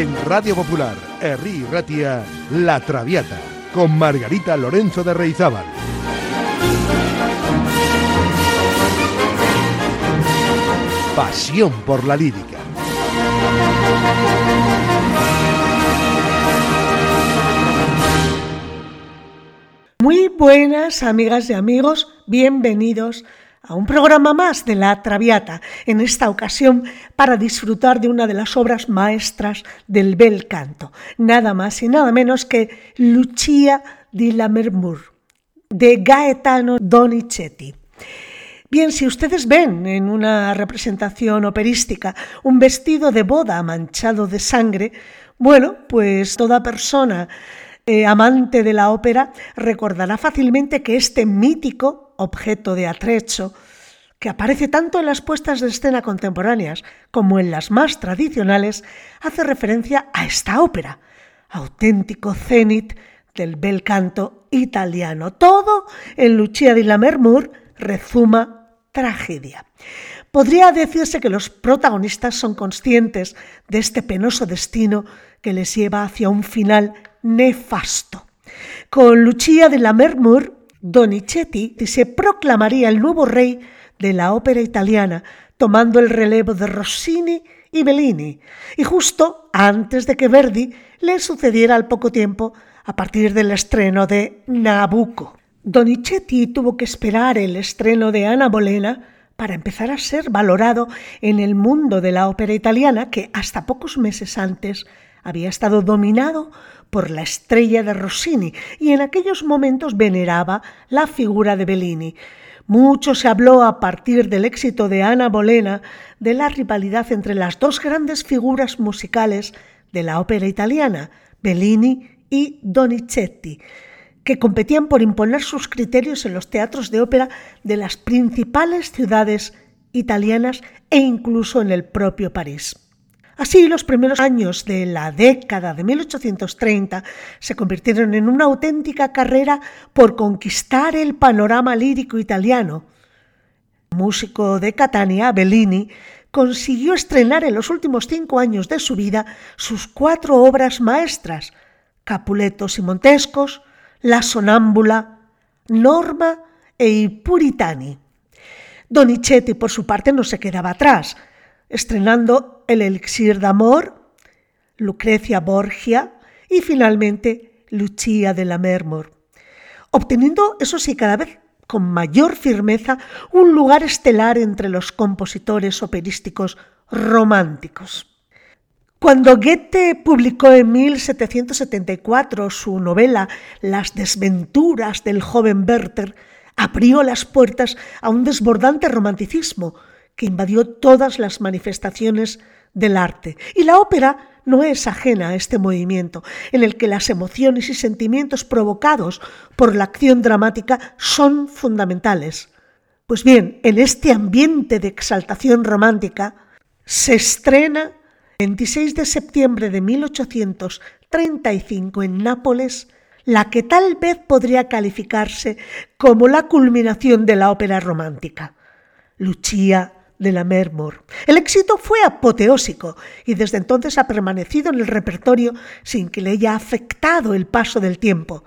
En Radio Popular, Herri Ratia, La Traviata, con Margarita Lorenzo de Reizábal. Pasión por la lírica. Muy buenas amigas y amigos, bienvenidos a un programa más de La Traviata, en esta ocasión para disfrutar de una de las obras maestras del bel canto, nada más y nada menos que Lucia di Lammermoor, de Gaetano Donizetti. Bien, si ustedes ven en una representación operística un vestido de boda manchado de sangre, bueno, pues toda persona eh, amante de la ópera recordará fácilmente que este mítico objeto de atrecho, que aparece tanto en las puestas de escena contemporáneas como en las más tradicionales, hace referencia a esta ópera, auténtico cenit del bel canto italiano. Todo en Lucia di Lammermoor rezuma tragedia. Podría decirse que los protagonistas son conscientes de este penoso destino que les lleva hacia un final nefasto. Con Lucia de la Mermur, Donizetti se proclamaría el nuevo rey de la ópera italiana, tomando el relevo de Rossini y Bellini, y justo antes de que Verdi le sucediera al poco tiempo a partir del estreno de Nabucco. Donizetti tuvo que esperar el estreno de Ana Bolena para empezar a ser valorado en el mundo de la ópera italiana que hasta pocos meses antes había estado dominado por la estrella de Rossini y en aquellos momentos veneraba la figura de Bellini. Mucho se habló a partir del éxito de Ana Bolena de la rivalidad entre las dos grandes figuras musicales de la ópera italiana, Bellini y Donizetti, que competían por imponer sus criterios en los teatros de ópera de las principales ciudades italianas e incluso en el propio París. Así, los primeros años de la década de 1830 se convirtieron en una auténtica carrera por conquistar el panorama lírico italiano. El músico de Catania, Bellini, consiguió estrenar en los últimos cinco años de su vida sus cuatro obras maestras, Capuletos y Montescos, La Sonámbula, Norma e I Puritani. Donizetti, por su parte, no se quedaba atrás estrenando El Elixir de Amor, Lucrecia Borgia y finalmente Lucia de la Mermor, obteniendo, eso sí, cada vez con mayor firmeza un lugar estelar entre los compositores operísticos románticos. Cuando Goethe publicó en 1774 su novela Las desventuras del joven Werther, abrió las puertas a un desbordante romanticismo, que invadió todas las manifestaciones del arte. Y la ópera no es ajena a este movimiento, en el que las emociones y sentimientos provocados por la acción dramática son fundamentales. Pues bien, en este ambiente de exaltación romántica se estrena el 26 de septiembre de 1835 en Nápoles la que tal vez podría calificarse como la culminación de la ópera romántica, Lucia de la Mermor. El éxito fue apoteósico y desde entonces ha permanecido en el repertorio sin que le haya afectado el paso del tiempo.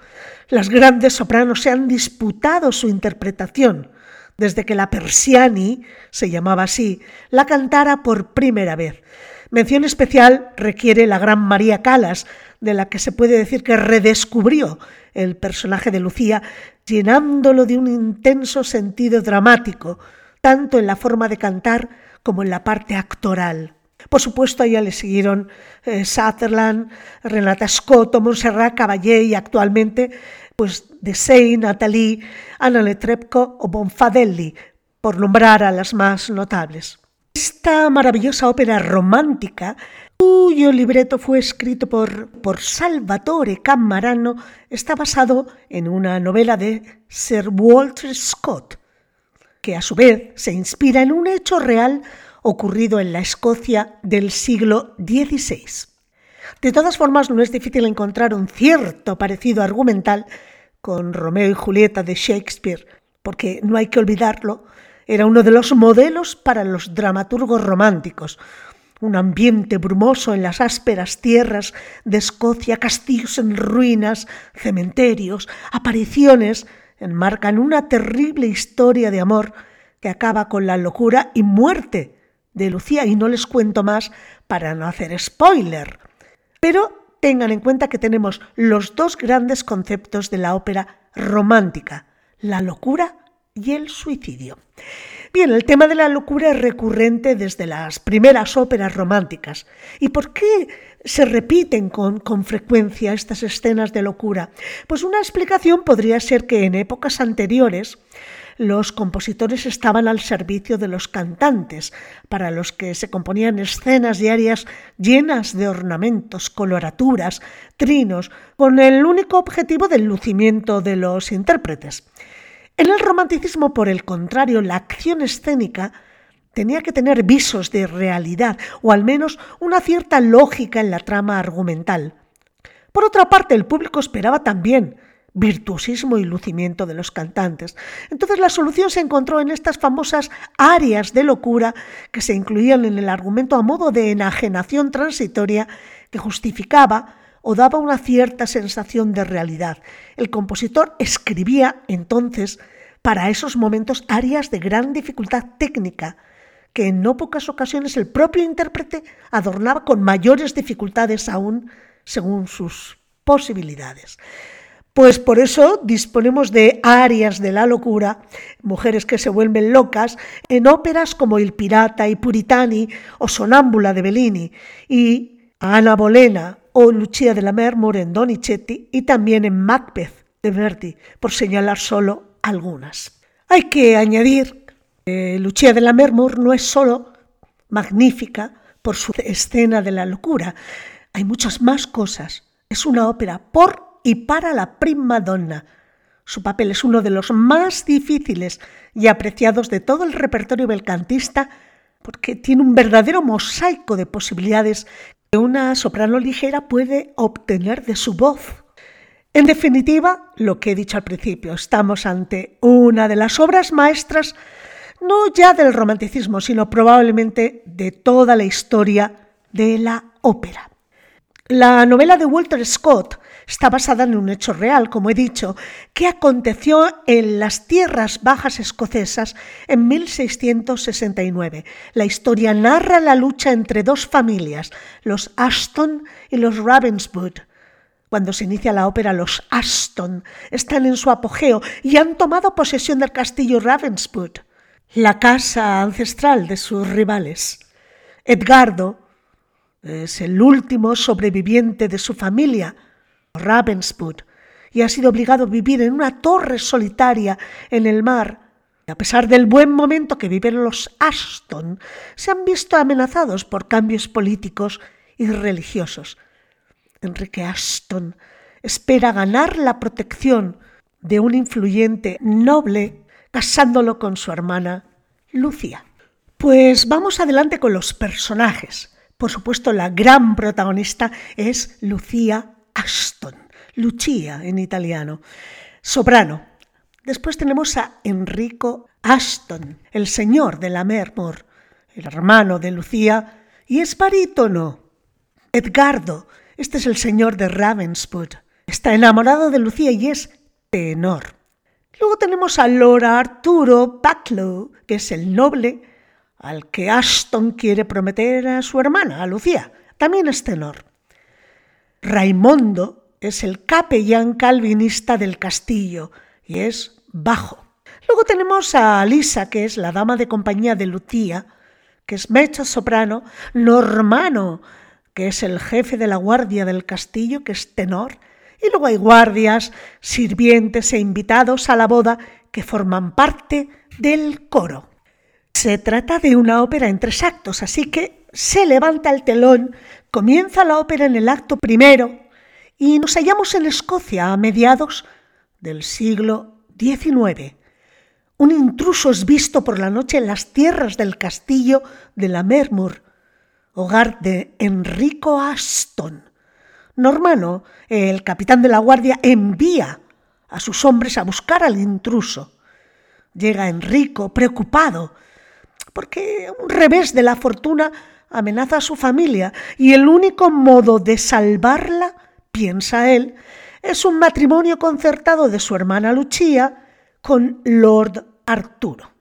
Las grandes sopranos se han disputado su interpretación desde que la Persiani, se llamaba así, la cantara por primera vez. Mención especial requiere la gran María Calas, de la que se puede decir que redescubrió el personaje de Lucía, llenándolo de un intenso sentido dramático, tanto en la forma de cantar como en la parte actoral. Por supuesto, a ella le siguieron eh, Sutherland, Renata Scotto, Montserrat Caballé y actualmente pues Sey, Nathalie, Anna Netrebko o Bonfadelli, por nombrar a las más notables. Esta maravillosa ópera romántica, cuyo libreto fue escrito por, por Salvatore Cammarano, está basado en una novela de Sir Walter Scott, que a su vez se inspira en un hecho real ocurrido en la Escocia del siglo XVI. De todas formas, no es difícil encontrar un cierto parecido argumental con Romeo y Julieta de Shakespeare, porque no hay que olvidarlo, era uno de los modelos para los dramaturgos románticos, un ambiente brumoso en las ásperas tierras de Escocia, castillos en ruinas, cementerios, apariciones, enmarcan una terrible historia de amor que acaba con la locura y muerte de Lucía, y no les cuento más para no hacer spoiler. Pero tengan en cuenta que tenemos los dos grandes conceptos de la ópera romántica, la locura y el suicidio. Bien, el tema de la locura es recurrente desde las primeras óperas románticas. ¿Y por qué se repiten con, con, frecuencia estas escenas de locura? Pues una explicación podría ser que en épocas anteriores los compositores estaban al servicio de los cantantes, para los que se componían escenas diarias llenas de ornamentos, coloraturas, trinos, con el único objetivo del lucimiento de los intérpretes. En el romanticismo, por el contrario, la acción escénica tenía que tener visos de realidad o al menos una cierta lógica en la trama argumental. Por otra parte, el público esperaba también virtuosismo y lucimiento de los cantantes. Entonces la solución se encontró en estas famosas áreas de locura que se incluían en el argumento a modo de enajenación transitoria que justificaba o daba una cierta sensación de realidad. El compositor escribía entonces para esos momentos áreas de gran dificultad técnica, que en no pocas ocasiones el propio intérprete adornaba con mayores dificultades aún según sus posibilidades. Pues por eso disponemos de áreas de la locura, mujeres que se vuelven locas, en óperas como Il Pirata y Puritani o Sonámbula de Bellini y Ana Bolena o Lucia de la Mermore en Donizetti y también en Macbeth de Verdi, por señalar solo algunas. Hay que añadir que Lucia de la Mermore no es solo magnífica por su escena de la locura, hay muchas más cosas. Es una ópera por y para la prima donna. Su papel es uno de los más difíciles y apreciados de todo el repertorio belcantista porque tiene un verdadero mosaico de posibilidades que una soprano ligera puede obtener de su voz. En definitiva, lo que he dicho al principio, estamos ante una de las obras maestras no ya del romanticismo, sino probablemente de toda la historia de la ópera. La novela de Walter Scott Está basada en un hecho real, como he dicho, que aconteció en las tierras bajas escocesas en 1669. La historia narra la lucha entre dos familias, los Ashton y los Ravenswood. Cuando se inicia la ópera, los Ashton están en su apogeo y han tomado posesión del castillo Ravenswood, la casa ancestral de sus rivales. Edgardo es el último sobreviviente de su familia, Ravenswood y ha sido obligado a vivir en una torre solitaria en el mar. A pesar del buen momento que viven los Ashton, se han visto amenazados por cambios políticos y religiosos. Enrique Ashton espera ganar la protección de un influyente noble casándolo con su hermana Lucia. Pues vamos adelante con los personajes. Por supuesto, la gran protagonista es Lucía Ashton, Lucia en italiano, soprano. Después tenemos a Enrico Ashton, el señor de la Mermor, el hermano de Lucía, y es barítono. Edgardo, este es el señor de Ravenswood, está enamorado de Lucía y es tenor. Luego tenemos a Lord Arturo Backlow, que es el noble al que Ashton quiere prometer a su hermana, a Lucía. También es tenor. Raimondo es el capellán calvinista del castillo y es bajo. Luego tenemos a Lisa, que es la dama de compañía de Lucía, que es mezzo soprano, Normano, que es el jefe de la guardia del castillo, que es tenor, y luego hay guardias, sirvientes e invitados a la boda que forman parte del coro. Se trata de una ópera en tres actos, así que se levanta el telón Comienza la ópera en el acto primero y nos hallamos en Escocia a mediados del siglo XIX. Un intruso es visto por la noche en las tierras del castillo de la Mermur, hogar de Enrico Aston. Normano, el capitán de la guardia, envía a sus hombres a buscar al intruso. Llega Enrico preocupado porque un revés de la fortuna amenaza a su familia y el único modo de salvarla, piensa él, es un matrimonio concertado de su hermana Lucia con Lord Arturo.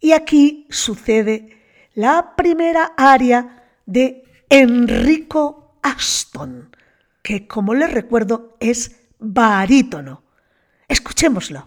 Y aquí sucede la primera aria de Enrico Aston, que como les recuerdo es barítono. Escuchémoslo.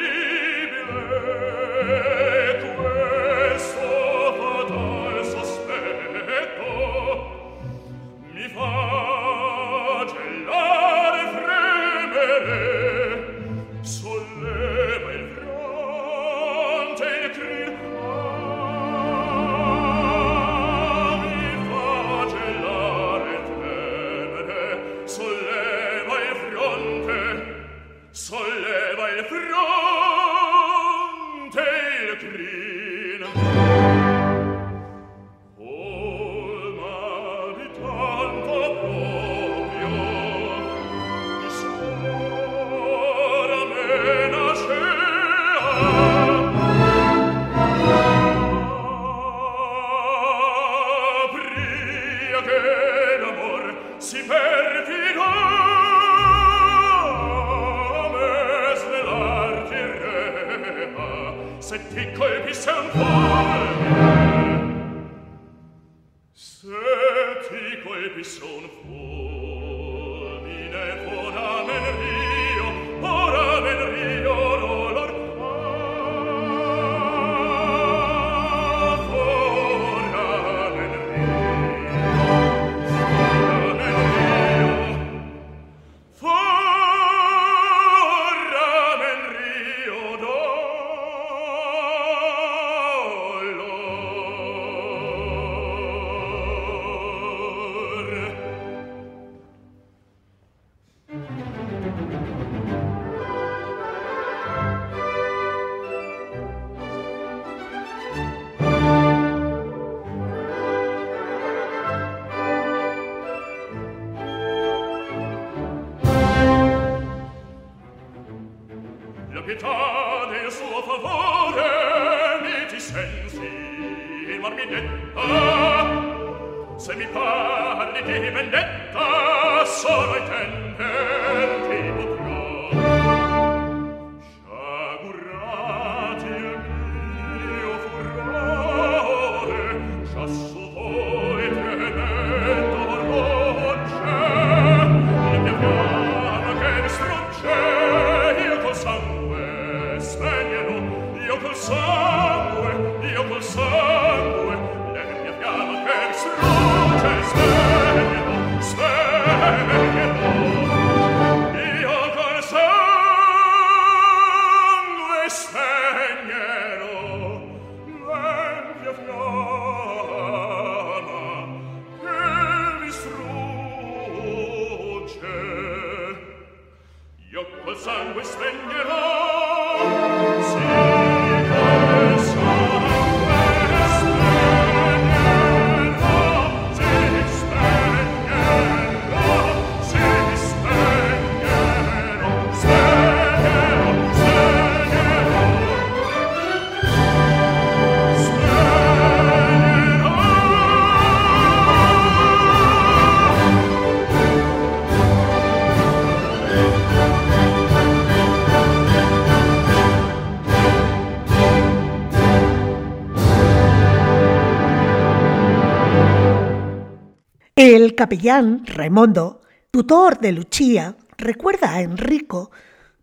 El capellán Raimondo, tutor de Lucia, recuerda a Enrico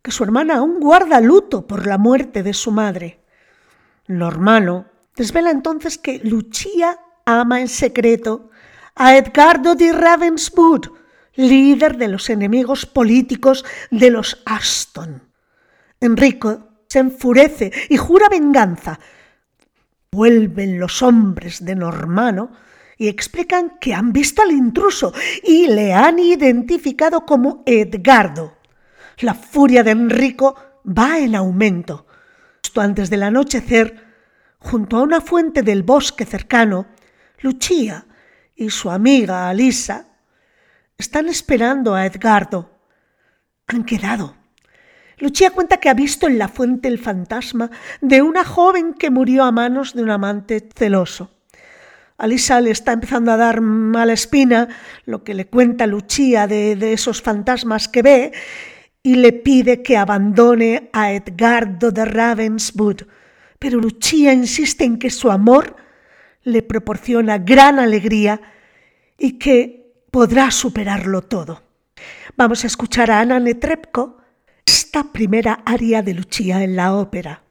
que su hermana aún guarda luto por la muerte de su madre. Normanno desvela entonces que Lucia ama en secreto a Edgardo de Ravenswood, líder de los enemigos políticos de los Aston. Enrico se enfurece y jura venganza. Vuelven los hombres de Normanno y explican que han visto al intruso y le han identificado como Edgardo. La furia de Enrico va en aumento. Justo antes del anochecer, junto a una fuente del bosque cercano, Lucia y su amiga Alisa están esperando a Edgardo. Han quedado. Lucia cuenta que ha visto en la fuente el fantasma de una joven que murió a manos de un amante celoso. Alisa le está empezando a dar mala espina lo que le cuenta Lucia de, esos fantasmas que ve y le pide que abandone a Edgardo de Ravenswood. Pero Lucia insiste en que su amor le proporciona gran alegría y que podrá superarlo todo. Vamos a escuchar a Ana Netrebko esta primera aria de Lucia en la ópera.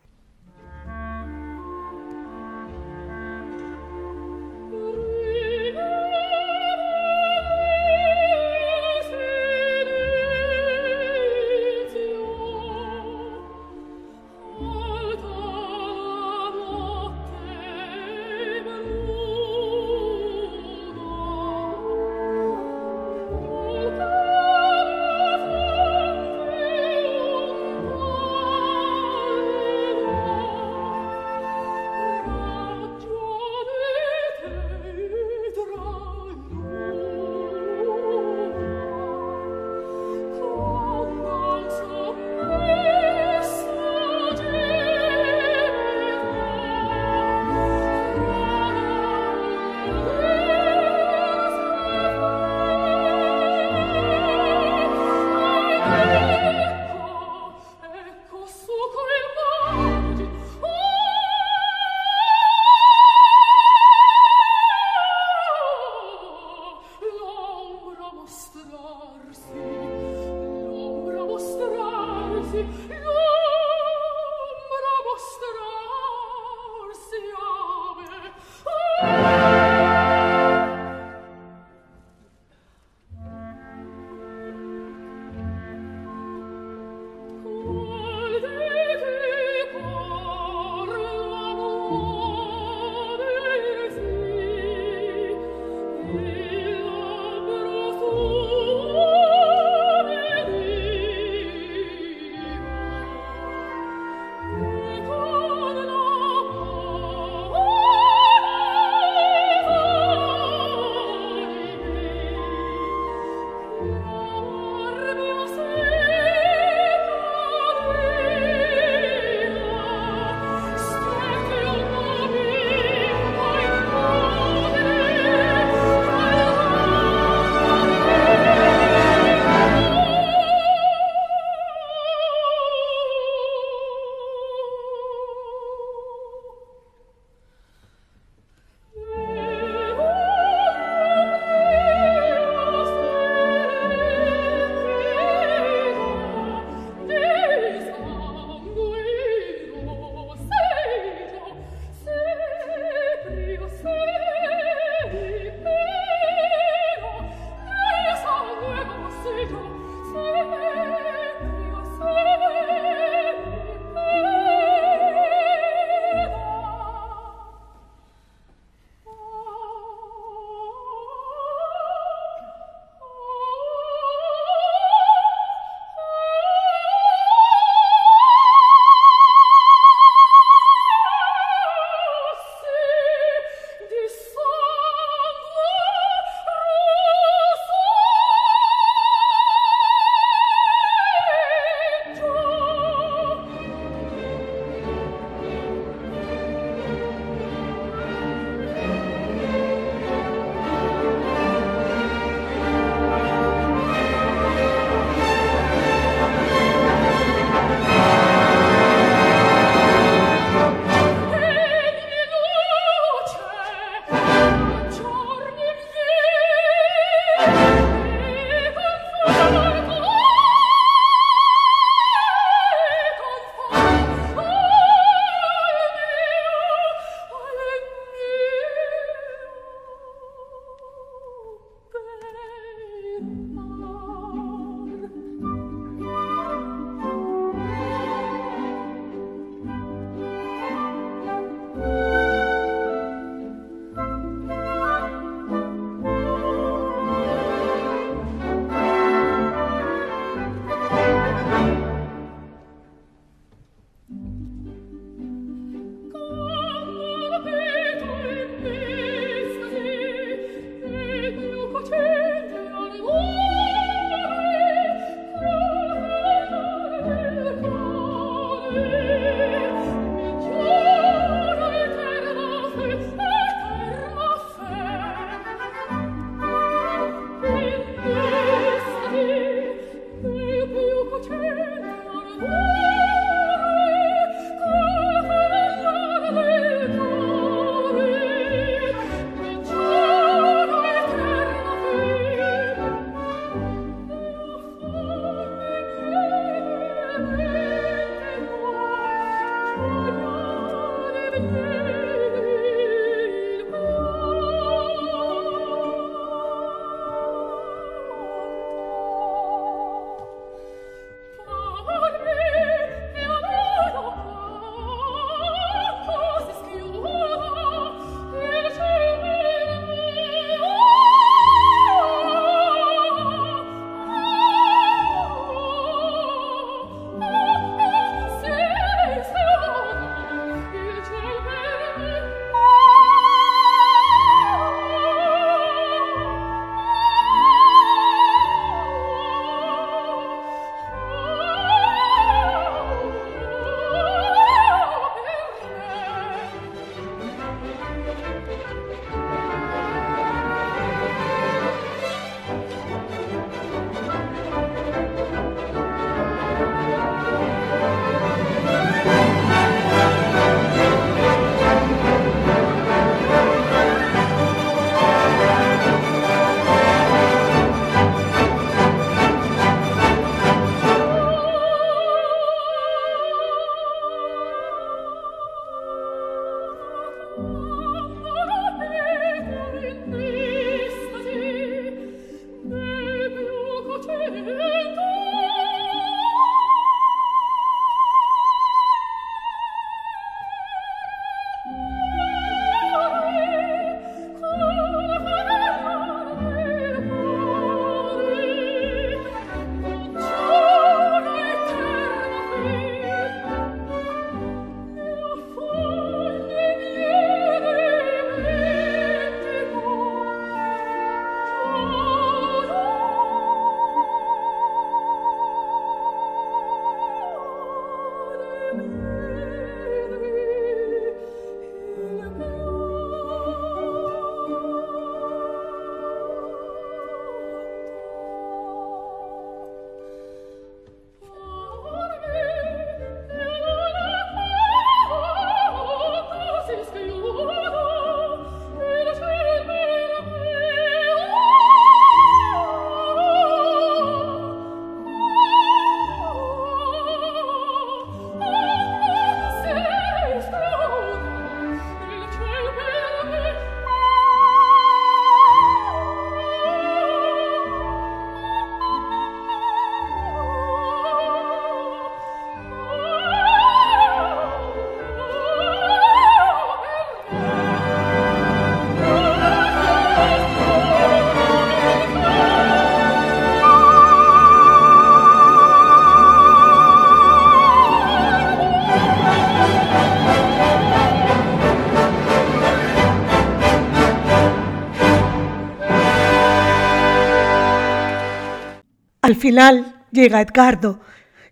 Final llega Edgardo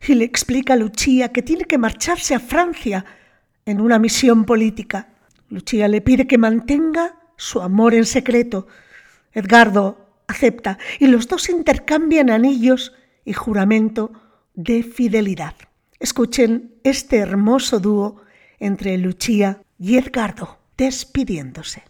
y le explica a Lucia que tiene que marcharse a Francia en una misión política. Lucia le pide que mantenga su amor en secreto. Edgardo acepta y los dos intercambian anillos y juramento de fidelidad. Escuchen este hermoso dúo entre Lucia y Edgardo despidiéndose.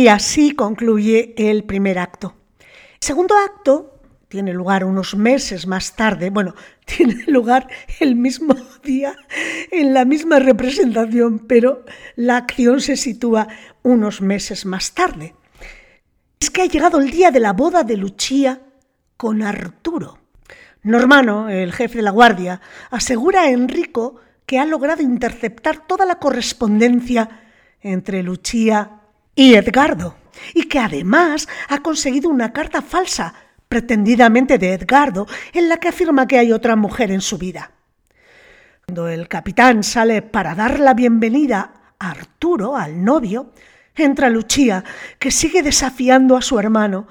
Y así concluye el primer acto. El segundo acto tiene lugar unos meses más tarde, bueno, tiene lugar el mismo día, en la misma representación, pero la acción se sitúa unos meses más tarde. Es que ha llegado el día de la boda de Lucia con Arturo. Normano, el jefe de la guardia, asegura a Enrico que ha logrado interceptar toda la correspondencia entre Lucia y Edgardo, y que además ha conseguido una carta falsa, pretendidamente de Edgardo, en la que afirma que hay otra mujer en su vida. Cuando el capitán sale para dar la bienvenida a Arturo, al novio, entra Lucia, que sigue desafiando a su hermano.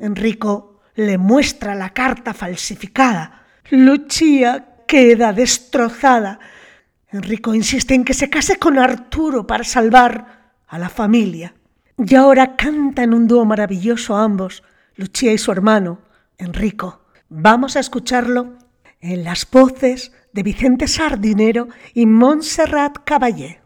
Enrico le muestra la carta falsificada. Lucia queda destrozada. Enrico insiste en que se case con Arturo para salvar a la familia. Y ahora cantan un dúo maravilloso ambos, Lucia y su hermano, Enrico. Vamos a escucharlo en las voces de Vicente Sardinero y Montserrat Caballé.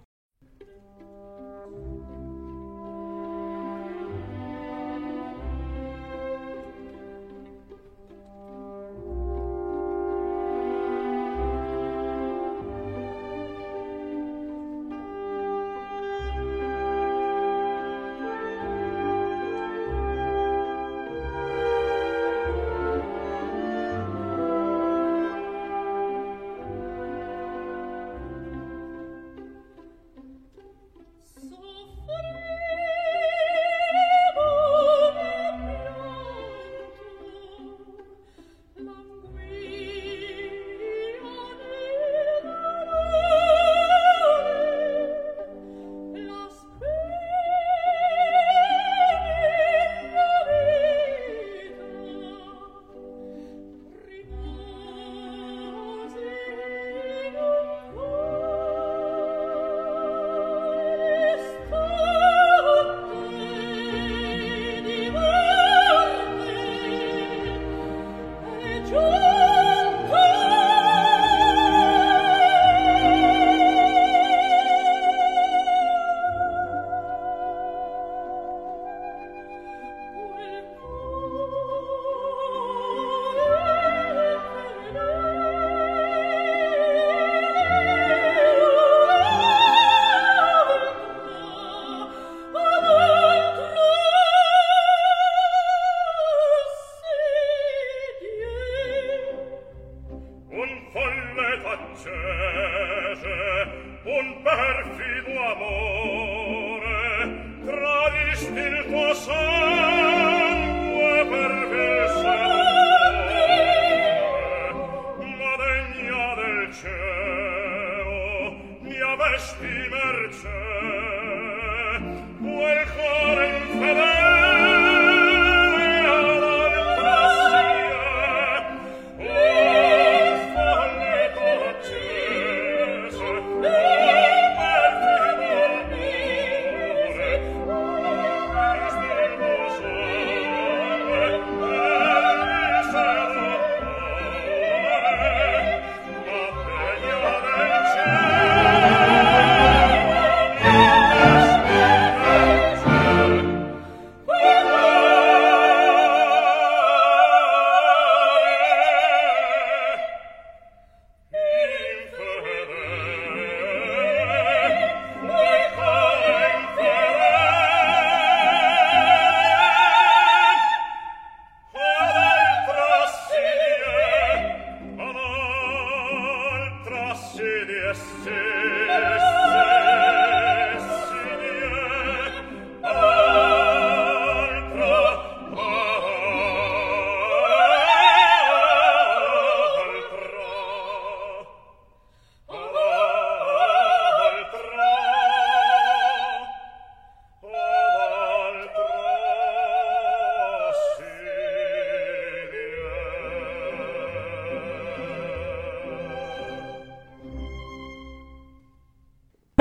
vedesse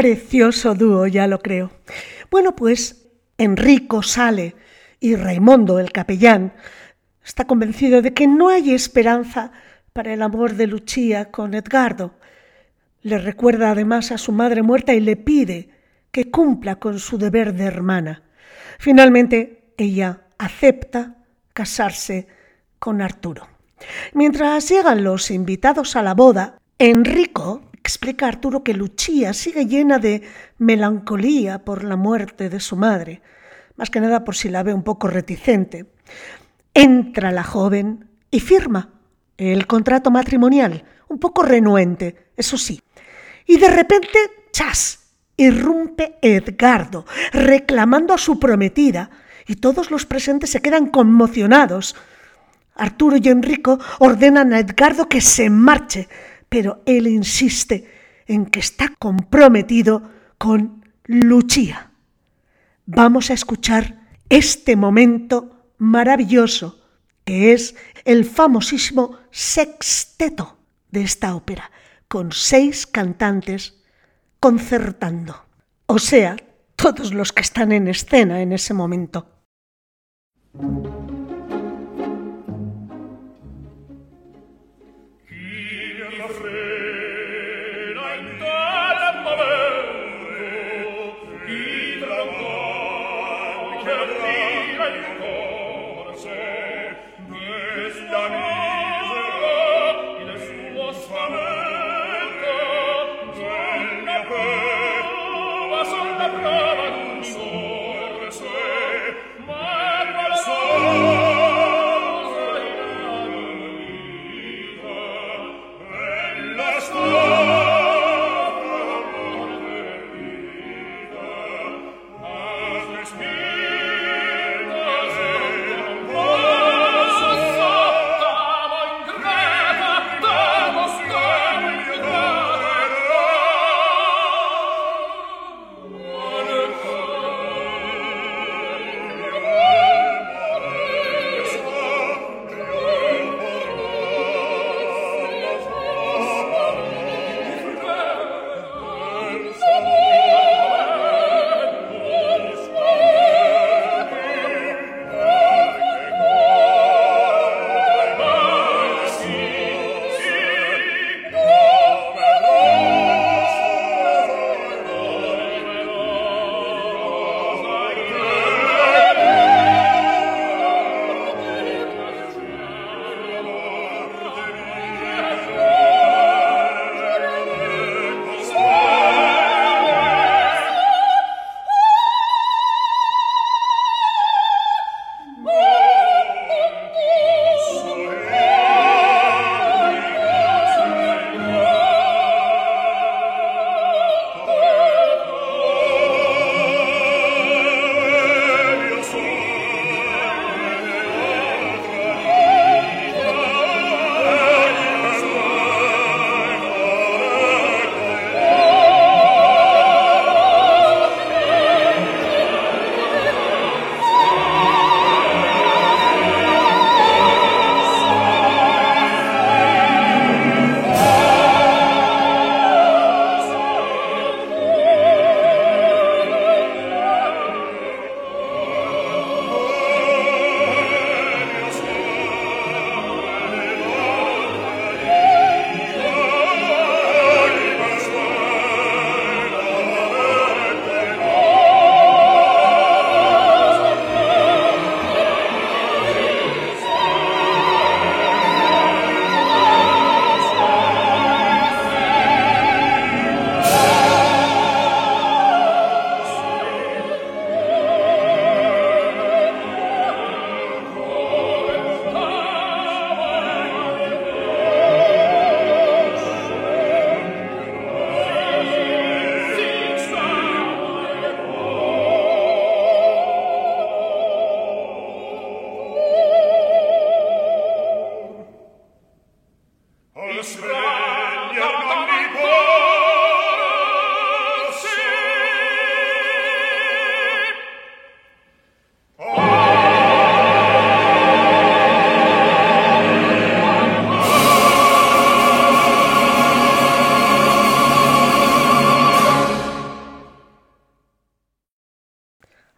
Precioso dúo, ya lo creo. Bueno, pues Enrico sale y Raimundo, el capellán, está convencido de que no hay esperanza para el amor de Lucia con Edgardo. Le recuerda además a su madre muerta y le pide que cumpla con su deber de hermana. Finalmente, ella acepta casarse con Arturo. Mientras llegan los invitados a la boda, Enrico explica Arturo que Lucia sigue llena de melancolía por la muerte de su madre, más que nada por si la ve un poco reticente. Entra la joven y firma el contrato matrimonial, un poco renuente, eso sí. Y de repente, ¡chas! irrumpe Edgardo, reclamando a su prometida, y todos los presentes se quedan conmocionados. Arturo y Enrico ordenan a Edgardo que se marche, pero él insiste en que está comprometido con Lucia. Vamos a escuchar este momento maravilloso que es el famosísimo sexteto de esta ópera, con seis cantantes concertando, o sea, todos los que están en escena en ese momento.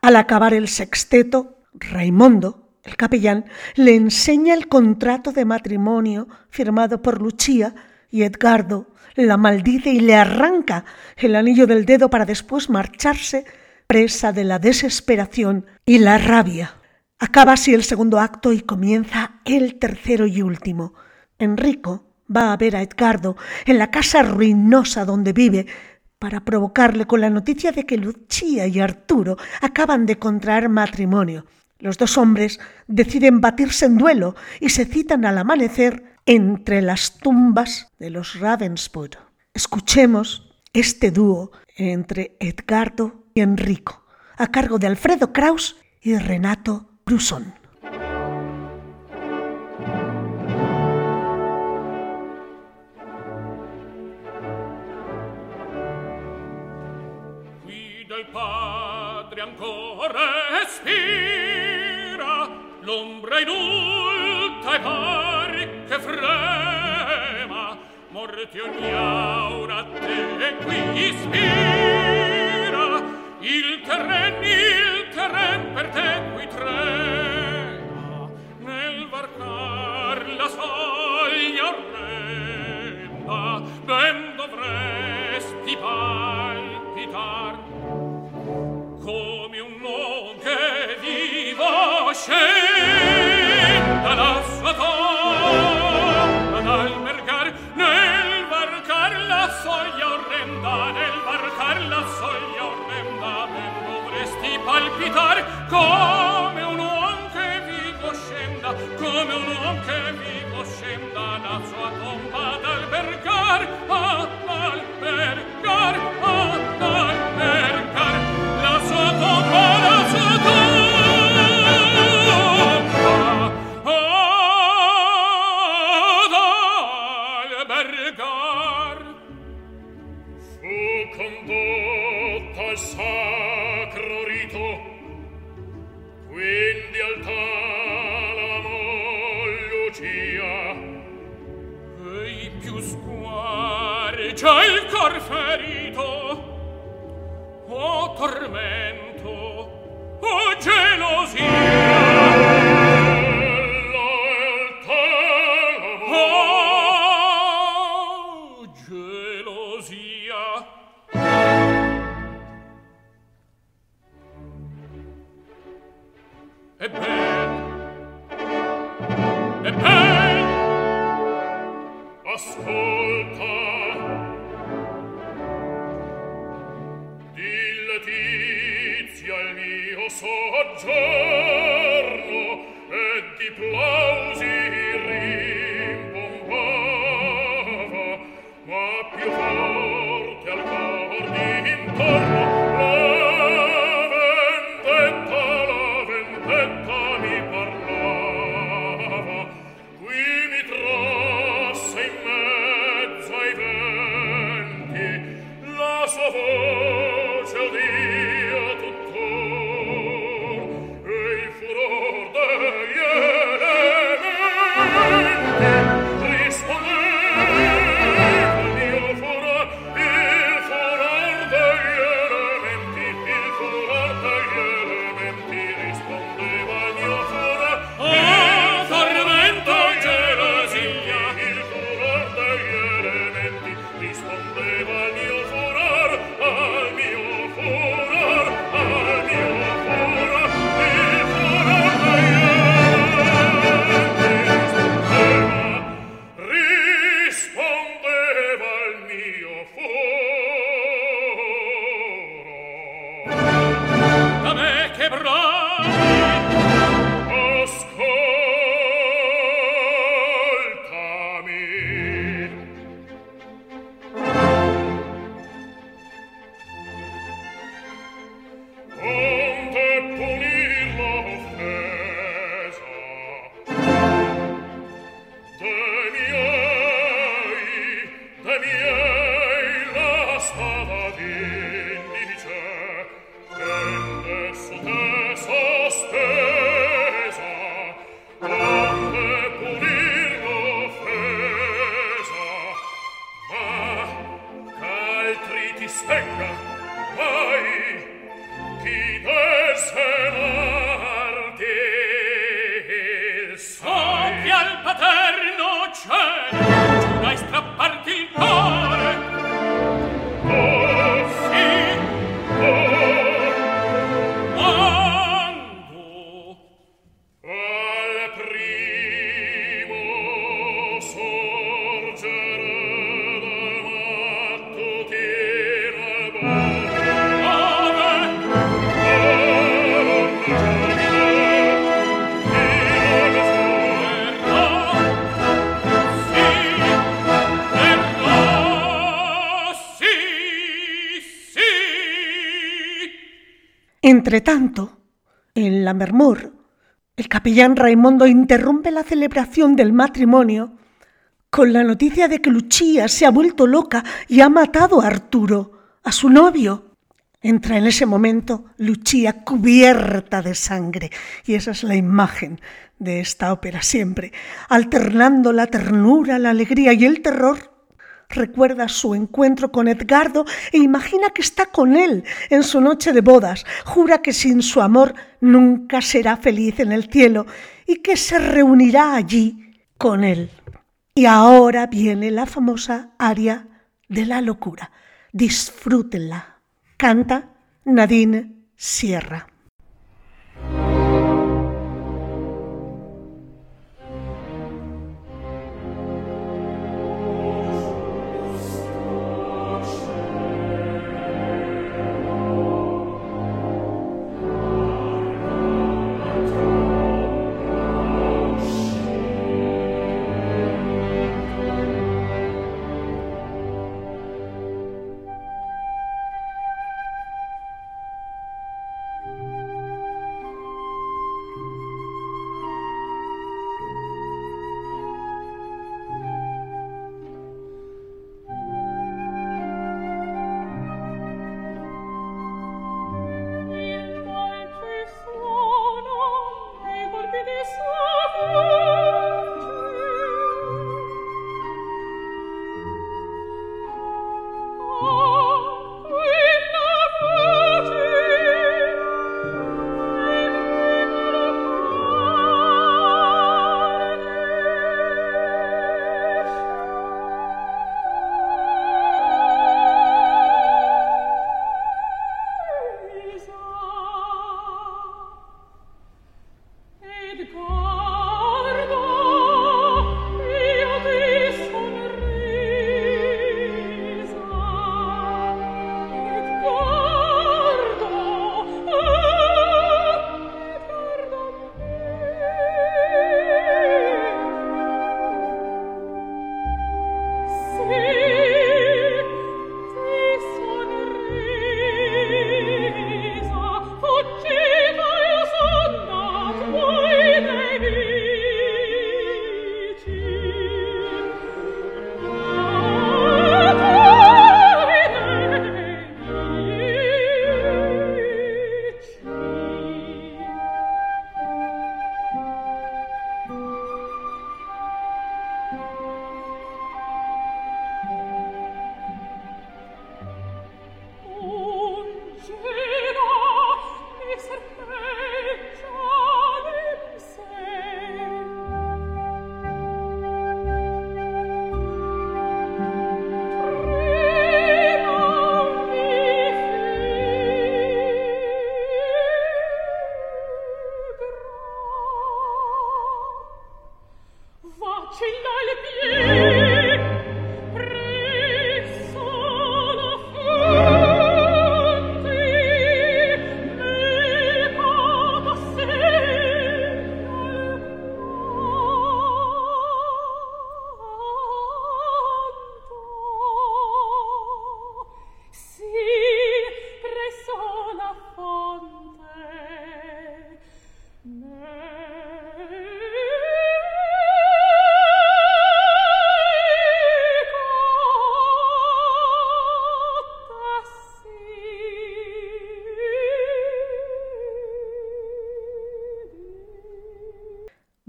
Al acabar el sexteto, Raimondo, el capellán, le enseña el contrato de matrimonio firmado por Lucia y Edgardo la maldice y le arranca el anillo del dedo para después marcharse presa de la desesperación y la rabia. Acaba así el segundo acto y comienza el tercero y último. Enrico va a ver a Edgardo en la casa ruinosa donde vive para provocarle con la noticia de que Lucía y Arturo acaban de contraer matrimonio. Los dos hombres deciden batirse en duelo y se citan al amanecer entre las tumbas de los Ravenswood. Escuchemos este dúo entre Edgardo y Enrico, a cargo de Alfredo Kraus y Renato Brusson. l'ombra inulta e par che frema morti ogni aura te e qui ispira. Il terren il terren per te qui trema nel varcar la soglia orrenda ben dovresti palpitar. palpitar come un uom che vivo scenda come un uom che vivo scenda la sua tomba ad albergar ad albergar Entretanto, en la Mermur, el capellán Raimondo interrumpe la celebración del matrimonio con la noticia de que Lucia se ha vuelto loca y ha matado a Arturo, a su novio. Entra en ese momento Lucia cubierta de sangre y esa es la imagen de esta ópera siempre, alternando la ternura, la alegría y el terror recuerda su encuentro con Edgardo e imagina que está con él en su noche de bodas. Jura que sin su amor nunca será feliz en el cielo y que se reunirá allí con él. Y ahora viene la famosa aria de la locura. Disfrútenla. Canta Nadine Sierra.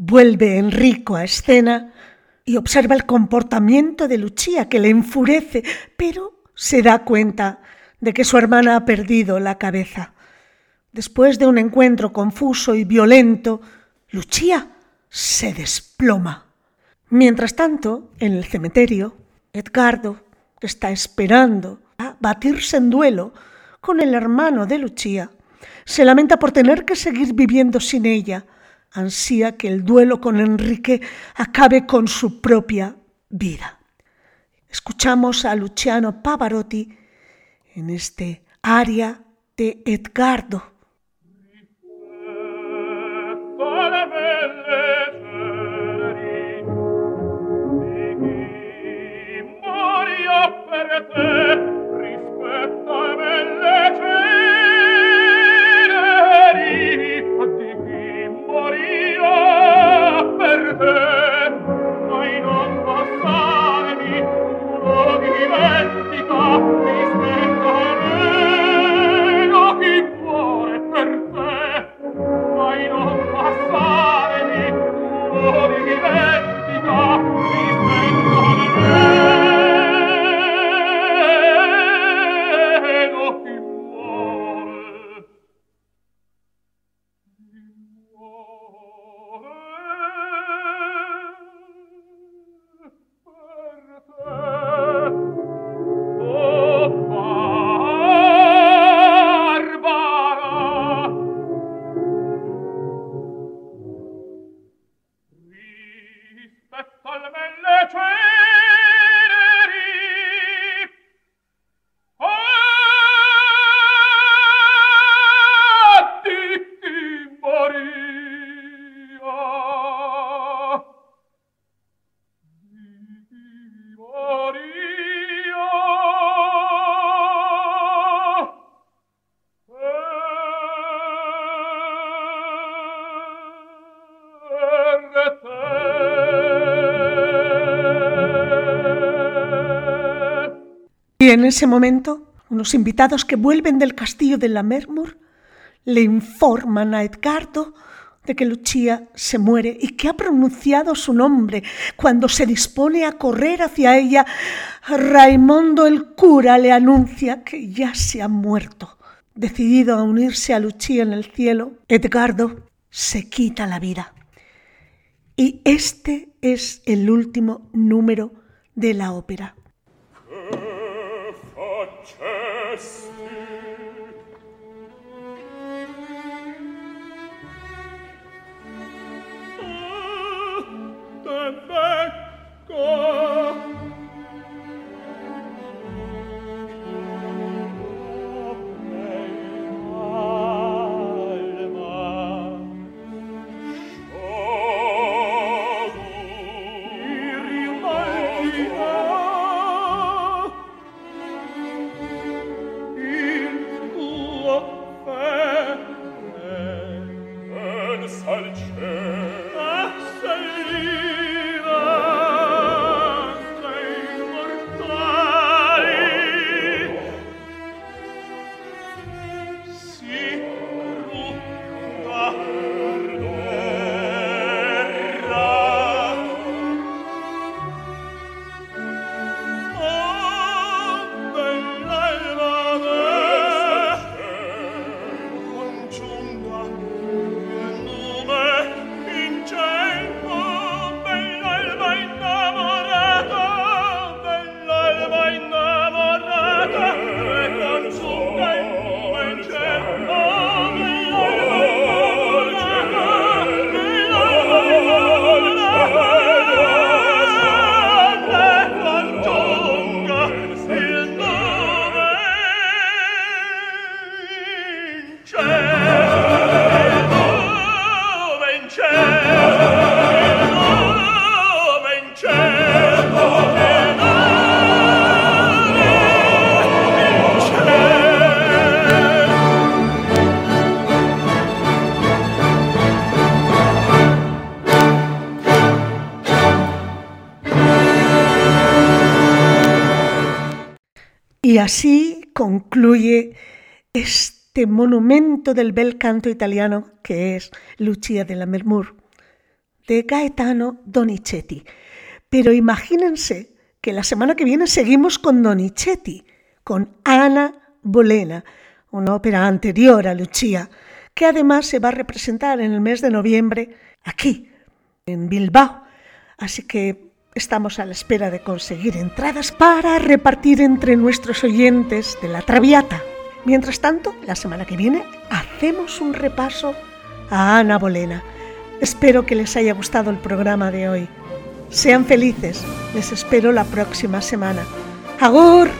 Vuelve Enrico a escena y observa el comportamiento de Lucia que le enfurece, pero se da cuenta de que su hermana ha perdido la cabeza. Después de un encuentro confuso y violento, Lucia se desploma. Mientras tanto, en el cementerio, Edgardo, está esperando a batirse en duelo con el hermano de Lucia, se lamenta por tener que seguir viviendo sin ella, ansía que el duelo con Enrique acabe con su propia vida. Escuchamos a Luciano Pavarotti en este aria de Edgardo. Y en ese momento, unos invitados que vuelven del castillo de la Mermur le informan a Edgardo de que Lucia se muere y que ha pronunciado su nombre. Cuando se dispone a correr hacia ella, Raimondo el cura le anuncia que ya se ha muerto. Decidido a unirse a Lucia en el cielo, Edgardo se quita la vida. Y este es el último número de la ópera. Ah, ecco Y así concluye este monumento del bel canto italiano que es Lucia de la Mermur, de Gaetano Donizetti. Pero imagínense que la semana que viene seguimos con Donizetti, con Ana Bolena, una ópera anterior a Lucia, que además se va a representar en el mes de noviembre aquí, en Bilbao. Así que Estamos a la espera de conseguir entradas para repartir entre nuestros oyentes de la Traviata. Mientras tanto, la semana que viene hacemos un repaso a Ana Bolena. Espero que les haya gustado el programa de hoy. Sean felices, les espero la próxima semana. ¡Agur!